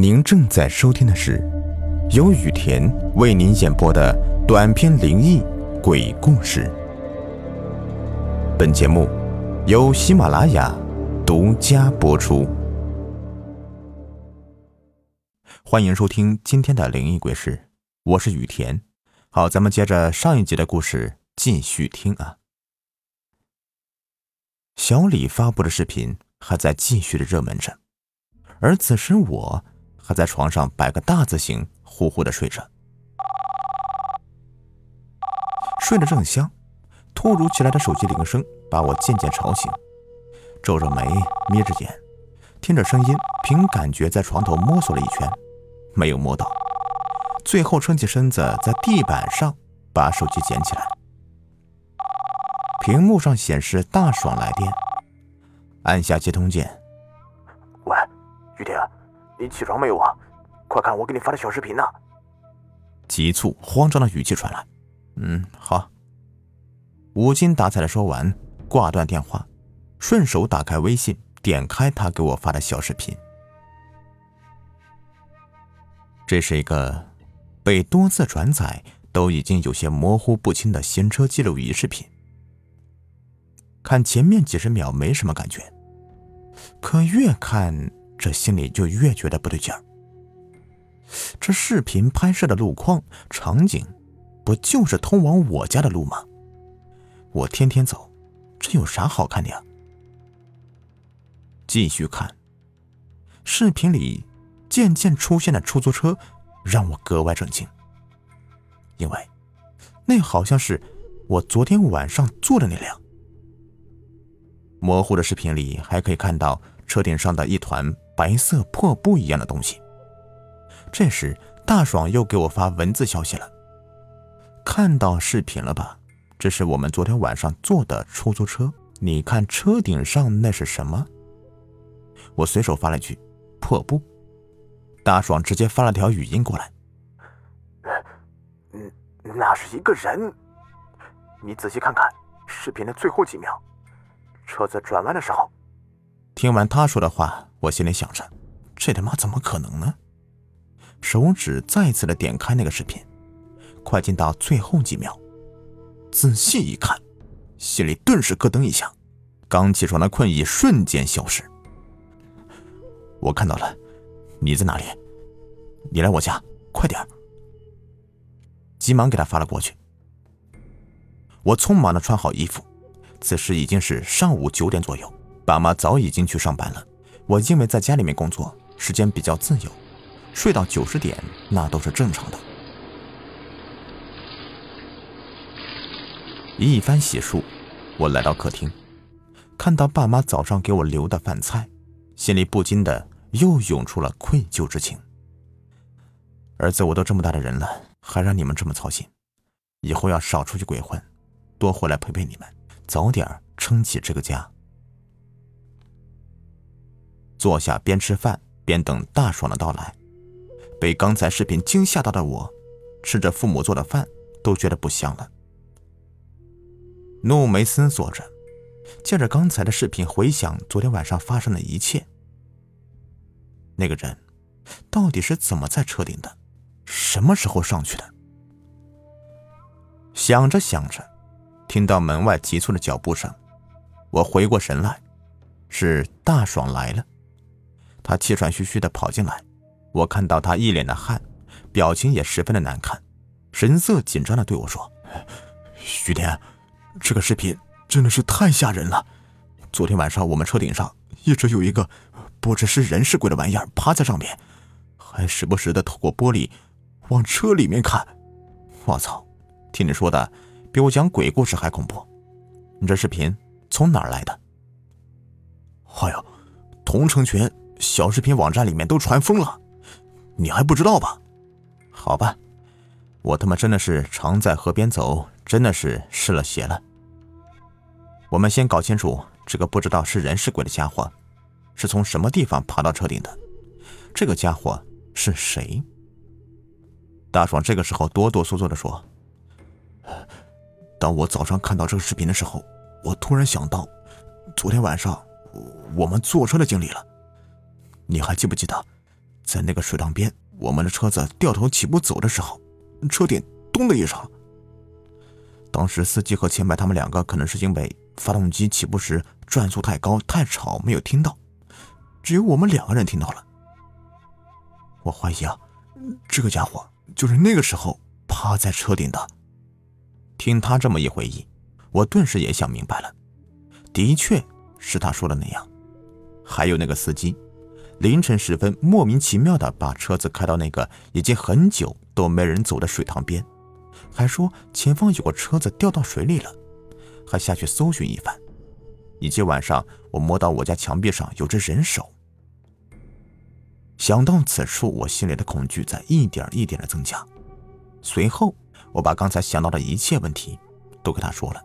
您正在收听的是由雨田为您演播的短篇灵异鬼故事。本节目由喜马拉雅独家播出。欢迎收听今天的灵异鬼事，我是雨田。好，咱们接着上一集的故事继续听啊。小李发布的视频还在继续的热门着，而此时我。还在床上摆个大字形，呼呼的睡着，睡得正香，突如其来的手机铃声把我渐渐吵醒。皱着眉，眯着眼，听着声音，凭感觉在床头摸索了一圈，没有摸到，最后撑起身子在地板上把手机捡起来。屏幕上显示大爽来电，按下接通键。喂，雨婷。你起床没有啊？快看我给你发的小视频呢！急促慌张的语气传来。嗯，好。无精打采的说完，挂断电话，顺手打开微信，点开他给我发的小视频。这是一个被多次转载都已经有些模糊不清的行车记录仪视频。看前面几十秒没什么感觉，可越看。这心里就越觉得不对劲儿。这视频拍摄的路况场景，不就是通往我家的路吗？我天天走，这有啥好看的呀？继续看，视频里渐渐出现的出租车让我格外震惊，因为那好像是我昨天晚上坐的那辆。模糊的视频里还可以看到车顶上的一团。白色破布一样的东西。这时，大爽又给我发文字消息了：“看到视频了吧？这是我们昨天晚上坐的出租车。你看车顶上那是什么？”我随手发了一句：“破布。”大爽直接发了条语音过来：“嗯，那是一个人。你仔细看看视频的最后几秒，车子转弯的时候。”听完他说的话，我心里想着：这他妈怎么可能呢？手指再次的点开那个视频，快进到最后几秒，仔细一看，心里顿时咯噔一下，刚起床的困意瞬间消失。我看到了，你在哪里？你来我家，快点急忙给他发了过去。我匆忙的穿好衣服，此时已经是上午九点左右。爸妈早已经去上班了，我因为在家里面工作，时间比较自由，睡到九十点那都是正常的。一番洗漱，我来到客厅，看到爸妈早上给我留的饭菜，心里不禁的又涌出了愧疚之情。儿子，我都这么大的人了，还让你们这么操心，以后要少出去鬼混，多回来陪陪你们，早点撑起这个家。坐下，边吃饭边等大爽的到来。被刚才视频惊吓到的我，吃着父母做的饭都觉得不香了。怒眉思索着，借着刚才的视频回想昨天晚上发生的一切。那个人到底是怎么在车顶的？什么时候上去的？想着想着，听到门外急促的脚步声，我回过神来，是大爽来了。他气喘吁吁的跑进来，我看到他一脸的汗，表情也十分的难看，神色紧张的对我说：“徐天，这个视频真的是太吓人了。昨天晚上我们车顶上一直有一个不知是人是鬼的玩意儿趴在上面，还时不时的透过玻璃往车里面看。我操，听你说的比我讲鬼故事还恐怖。你这视频从哪儿来的？哎呦，同城群。”小视频网站里面都传疯了，你还不知道吧？好吧，我他妈真的是常在河边走，真的是失了鞋了。我们先搞清楚这个不知道是人是鬼的家伙是从什么地方爬到车顶的，这个家伙是谁？大爽这个时候哆哆嗦嗦的说：“当我早上看到这个视频的时候，我突然想到昨天晚上我们坐车的经历了。”你还记不记得，在那个水塘边，我们的车子掉头起步走的时候，车顶咚的一声。当时司机和前排他们两个可能是因为发动机起步时转速太高太吵没有听到，只有我们两个人听到了。我怀疑啊，这个家伙就是那个时候趴在车顶的。听他这么一回忆，我顿时也想明白了，的确是他说的那样。还有那个司机，凌晨时分莫名其妙的把车子开到那个已经很久都没人走的水塘边。还说前方有个车子掉到水里了，还下去搜寻一番。以及晚上我摸到我家墙壁上有只人手。想到此处，我心里的恐惧在一点一点的增加。随后，我把刚才想到的一切问题都给他说了，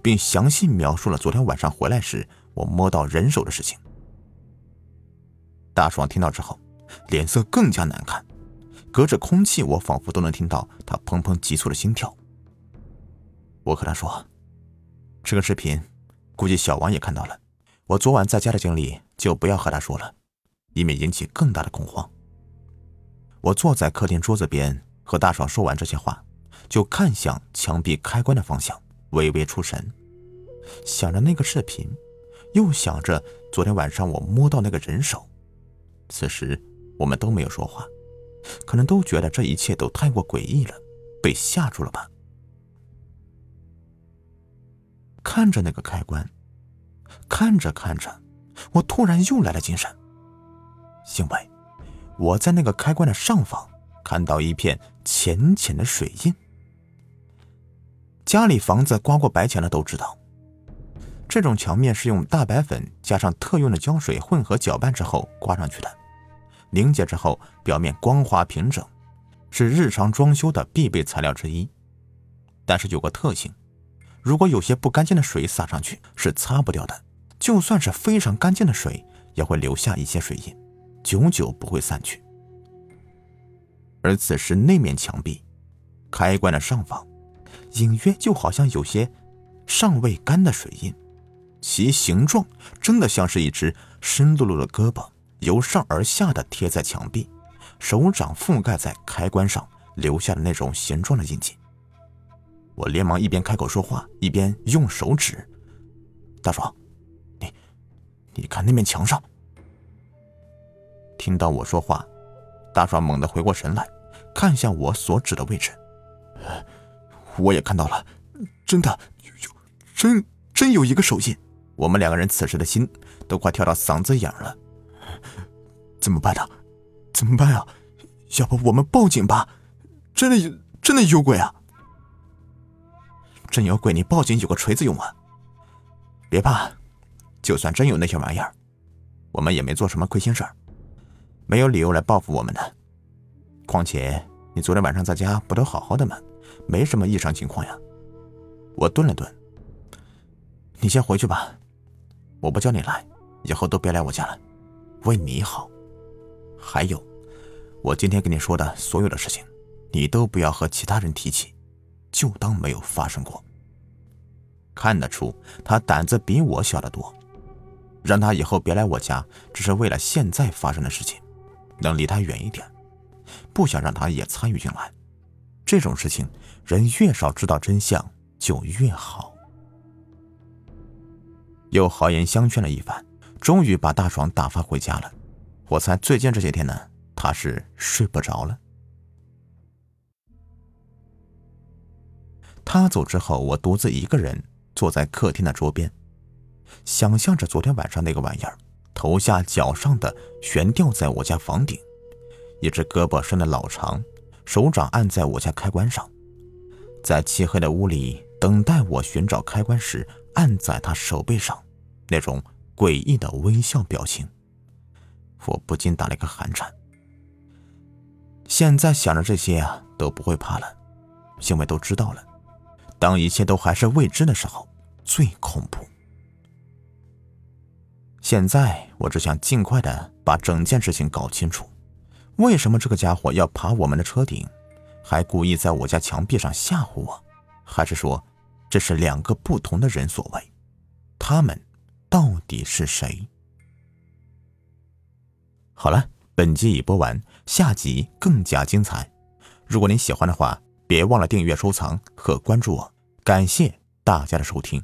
并详细描述了昨天晚上回来时我摸到人手的事情。大爽听到之后，脸色更加难看。隔着空气，我仿佛都能听到他砰砰急促的心跳。我和他说：“这个视频，估计小王也看到了。我昨晚在家的经历，就不要和他说了，以免引起更大的恐慌。”我坐在客厅桌子边，和大爽说完这些话，就看向墙壁开关的方向，微微出神，想着那个视频，又想着昨天晚上我摸到那个人手。此时，我们都没有说话。可能都觉得这一切都太过诡异了，被吓住了吧？看着那个开关，看着看着，我突然又来了精神，因为我在那个开关的上方看到一片浅浅的水印。家里房子刮过白墙的都知道，这种墙面是用大白粉加上特用的胶水混合搅拌之后刮上去的。凝结之后，表面光滑平整，是日常装修的必备材料之一。但是有个特性，如果有些不干净的水洒上去，是擦不掉的。就算是非常干净的水，也会留下一些水印，久久不会散去。而此时那面墙壁，开关的上方，隐约就好像有些尚未干的水印，其形状真的像是一只湿漉漉的胳膊。由上而下的贴在墙壁，手掌覆盖在开关上，留下的那种形状的印记。我连忙一边开口说话，一边用手指：“大爽，你，你看那面墙上。”听到我说话，大爽猛地回过神来，看向我所指的位置。我也看到了，真的，有，真真有一个手印。我们两个人此时的心都快跳到嗓子眼了。怎么办呢？怎么办啊？要不我们报警吧？真的有真的有鬼啊！真有鬼，你报警有个锤子用啊！别怕，就算真有那些玩意儿，我们也没做什么亏心事儿，没有理由来报复我们的。况且你昨天晚上在家不都好好的吗？没什么异常情况呀。我顿了顿，你先回去吧，我不叫你来，以后都别来我家了，为你好。还有，我今天跟你说的所有的事情，你都不要和其他人提起，就当没有发生过。看得出他胆子比我小得多，让他以后别来我家，只是为了现在发生的事情，能离他远一点，不想让他也参与进来。这种事情，人越少知道真相就越好。又好言相劝了一番，终于把大爽打发回家了。我猜最近这些天呢，他是睡不着了。他走之后，我独自一个人坐在客厅的桌边，想象着昨天晚上那个玩意儿头下脚上的悬吊在我家房顶，一只胳膊伸的老长，手掌按在我家开关上，在漆黑的屋里等待我寻找开关时按在他手背上，那种诡异的微笑表情。我不禁打了一个寒颤。现在想着这些啊，都不会怕了，因为都知道了。当一切都还是未知的时候，最恐怖。现在我只想尽快的把整件事情搞清楚：为什么这个家伙要爬我们的车顶，还故意在我家墙壁上吓唬我？还是说，这是两个不同的人所为？他们到底是谁？好了。本集已播完，下集更加精彩。如果您喜欢的话，别忘了订阅、收藏和关注我。感谢大家的收听。